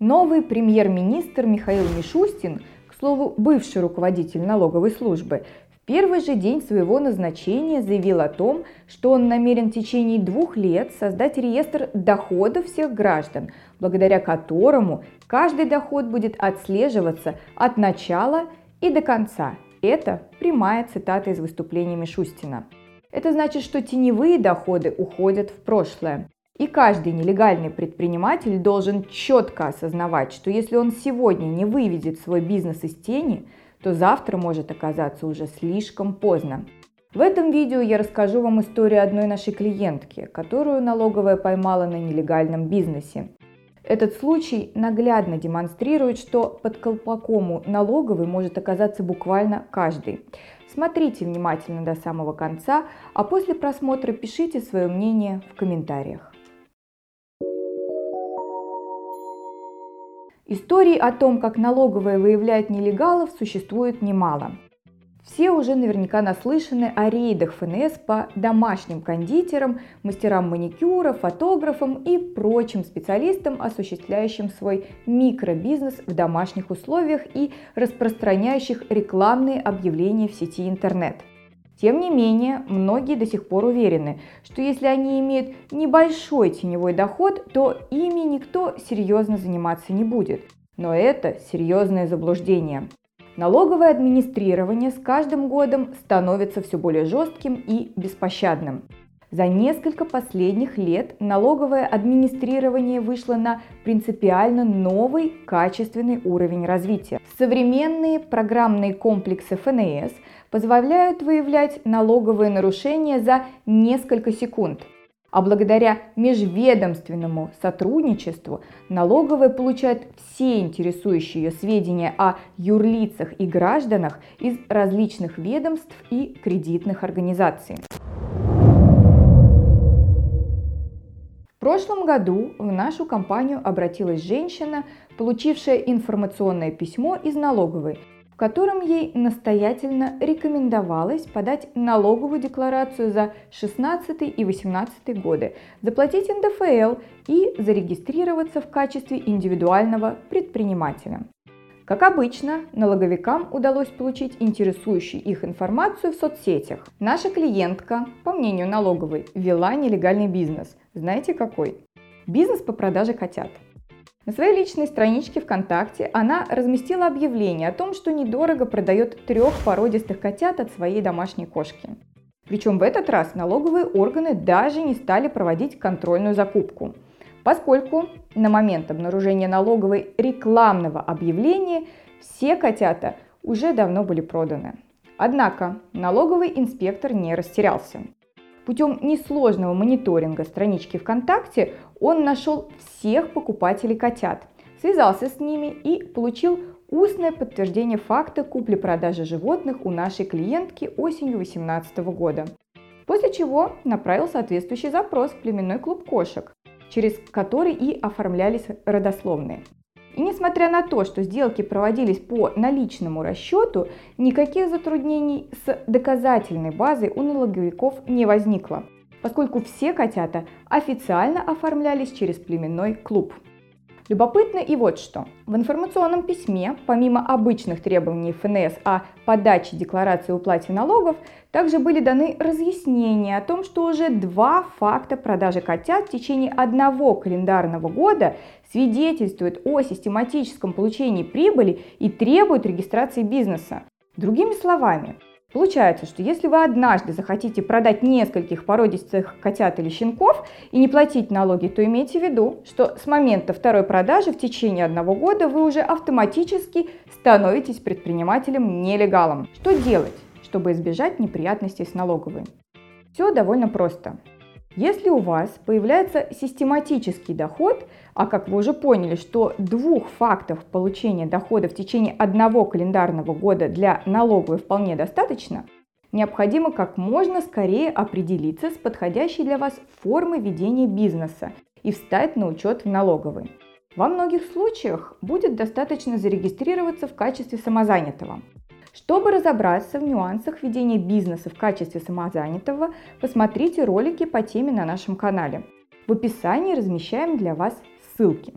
Новый премьер-министр Михаил Мишустин, к слову, бывший руководитель налоговой службы, в первый же день своего назначения заявил о том, что он намерен в течение двух лет создать реестр доходов всех граждан, благодаря которому каждый доход будет отслеживаться от начала и до конца. Это прямая цитата из выступления Мишустина. Это значит, что теневые доходы уходят в прошлое. И каждый нелегальный предприниматель должен четко осознавать, что если он сегодня не выведет свой бизнес из тени, то завтра может оказаться уже слишком поздно. В этом видео я расскажу вам историю одной нашей клиентки, которую налоговая поймала на нелегальном бизнесе. Этот случай наглядно демонстрирует, что под колпаком у налоговой может оказаться буквально каждый. Смотрите внимательно до самого конца, а после просмотра пишите свое мнение в комментариях. Историй о том, как налоговая выявляет нелегалов, существует немало. Все уже наверняка наслышаны о рейдах ФНС по домашним кондитерам, мастерам маникюра, фотографам и прочим специалистам, осуществляющим свой микробизнес в домашних условиях и распространяющих рекламные объявления в сети интернет. Тем не менее, многие до сих пор уверены, что если они имеют небольшой теневой доход, то ими никто серьезно заниматься не будет. Но это серьезное заблуждение. Налоговое администрирование с каждым годом становится все более жестким и беспощадным. За несколько последних лет налоговое администрирование вышло на принципиально новый качественный уровень развития. Современные программные комплексы ФНС позволяют выявлять налоговые нарушения за несколько секунд. А благодаря межведомственному сотрудничеству налоговая получает все интересующие ее сведения о юрлицах и гражданах из различных ведомств и кредитных организаций. Прошлом году в нашу компанию обратилась женщина, получившая информационное письмо из налоговой, в котором ей настоятельно рекомендовалось подать налоговую декларацию за 16 и 18 годы, заплатить НДФЛ и зарегистрироваться в качестве индивидуального предпринимателя. Как обычно, налоговикам удалось получить интересующую их информацию в соцсетях. Наша клиентка, по мнению налоговой, вела нелегальный бизнес. Знаете какой? Бизнес по продаже котят. На своей личной страничке ВКонтакте она разместила объявление о том, что недорого продает трех породистых котят от своей домашней кошки. Причем в этот раз налоговые органы даже не стали проводить контрольную закупку – поскольку на момент обнаружения налоговой рекламного объявления все котята уже давно были проданы. Однако налоговый инспектор не растерялся. Путем несложного мониторинга странички ВКонтакте он нашел всех покупателей котят, связался с ними и получил устное подтверждение факта купли-продажи животных у нашей клиентки осенью 2018 года. После чего направил соответствующий запрос в племенной клуб кошек, через который и оформлялись родословные. И несмотря на то, что сделки проводились по наличному расчету, никаких затруднений с доказательной базой у налоговиков не возникло, поскольку все котята официально оформлялись через племенной клуб. Любопытно и вот что. В информационном письме, помимо обычных требований ФНС о подаче декларации уплате налогов, также были даны разъяснения о том, что уже два факта продажи котят в течение одного календарного года свидетельствуют о систематическом получении прибыли и требуют регистрации бизнеса. Другими словами, Получается, что если вы однажды захотите продать нескольких породистых котят или щенков и не платить налоги, то имейте в виду, что с момента второй продажи в течение одного года вы уже автоматически становитесь предпринимателем-нелегалом. Что делать, чтобы избежать неприятностей с налоговой? Все довольно просто. Если у вас появляется систематический доход, а как вы уже поняли, что двух фактов получения дохода в течение одного календарного года для налоговой вполне достаточно, необходимо как можно скорее определиться с подходящей для вас формой ведения бизнеса и встать на учет в налоговой. Во многих случаях будет достаточно зарегистрироваться в качестве самозанятого. Чтобы разобраться в нюансах ведения бизнеса в качестве самозанятого, посмотрите ролики по теме на нашем канале. В описании размещаем для вас ссылки.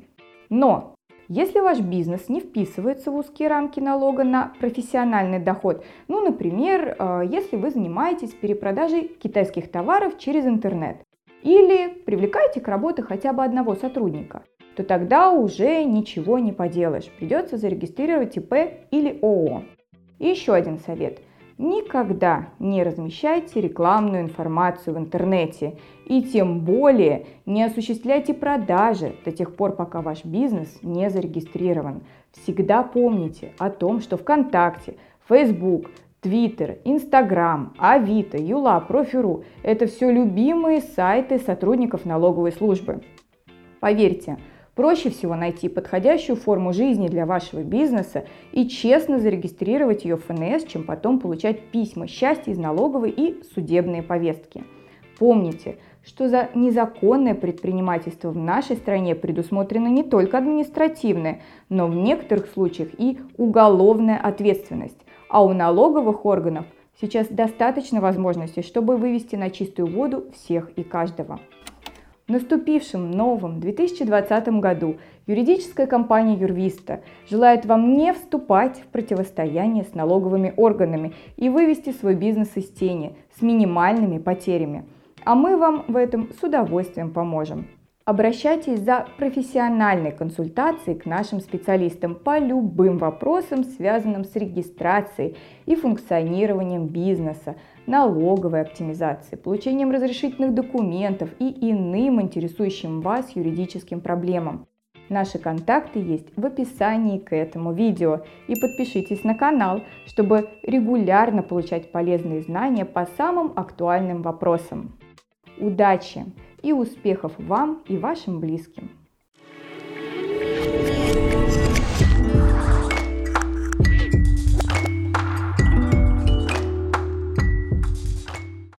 Но Если ваш бизнес не вписывается в узкие рамки налога на профессиональный доход, ну, например, э, если вы занимаетесь перепродажей китайских товаров через интернет, или привлекаете к работе хотя бы одного сотрудника, то тогда уже ничего не поделаешь, придется зарегистрировать ИП или ООО. И еще один совет – Никогда не размещайте рекламную информацию в интернете и тем более не осуществляйте продажи до тех пор, пока ваш бизнес не зарегистрирован. Всегда помните о том, что ВКонтакте, Facebook, Твиттер, Инстаграм, Авито, Юла, Профиру – это все любимые сайты сотрудников налоговой службы. Поверьте, Проще всего найти подходящую форму жизни для вашего бизнеса и честно зарегистрировать ее в ФНС, чем потом получать письма счастья из налоговой и судебные повестки. Помните, что за незаконное предпринимательство в нашей стране предусмотрена не только административная, но в некоторых случаях и уголовная ответственность. А у налоговых органов сейчас достаточно возможностей, чтобы вывести на чистую воду всех и каждого. В наступившем новом 2020 году юридическая компания Юрвиста желает вам не вступать в противостояние с налоговыми органами и вывести свой бизнес из тени с минимальными потерями. А мы вам в этом с удовольствием поможем. Обращайтесь за профессиональной консультацией к нашим специалистам по любым вопросам, связанным с регистрацией и функционированием бизнеса, налоговой оптимизацией, получением разрешительных документов и иным интересующим вас юридическим проблемам. Наши контакты есть в описании к этому видео. И подпишитесь на канал, чтобы регулярно получать полезные знания по самым актуальным вопросам. Удачи! и успехов вам и вашим близким!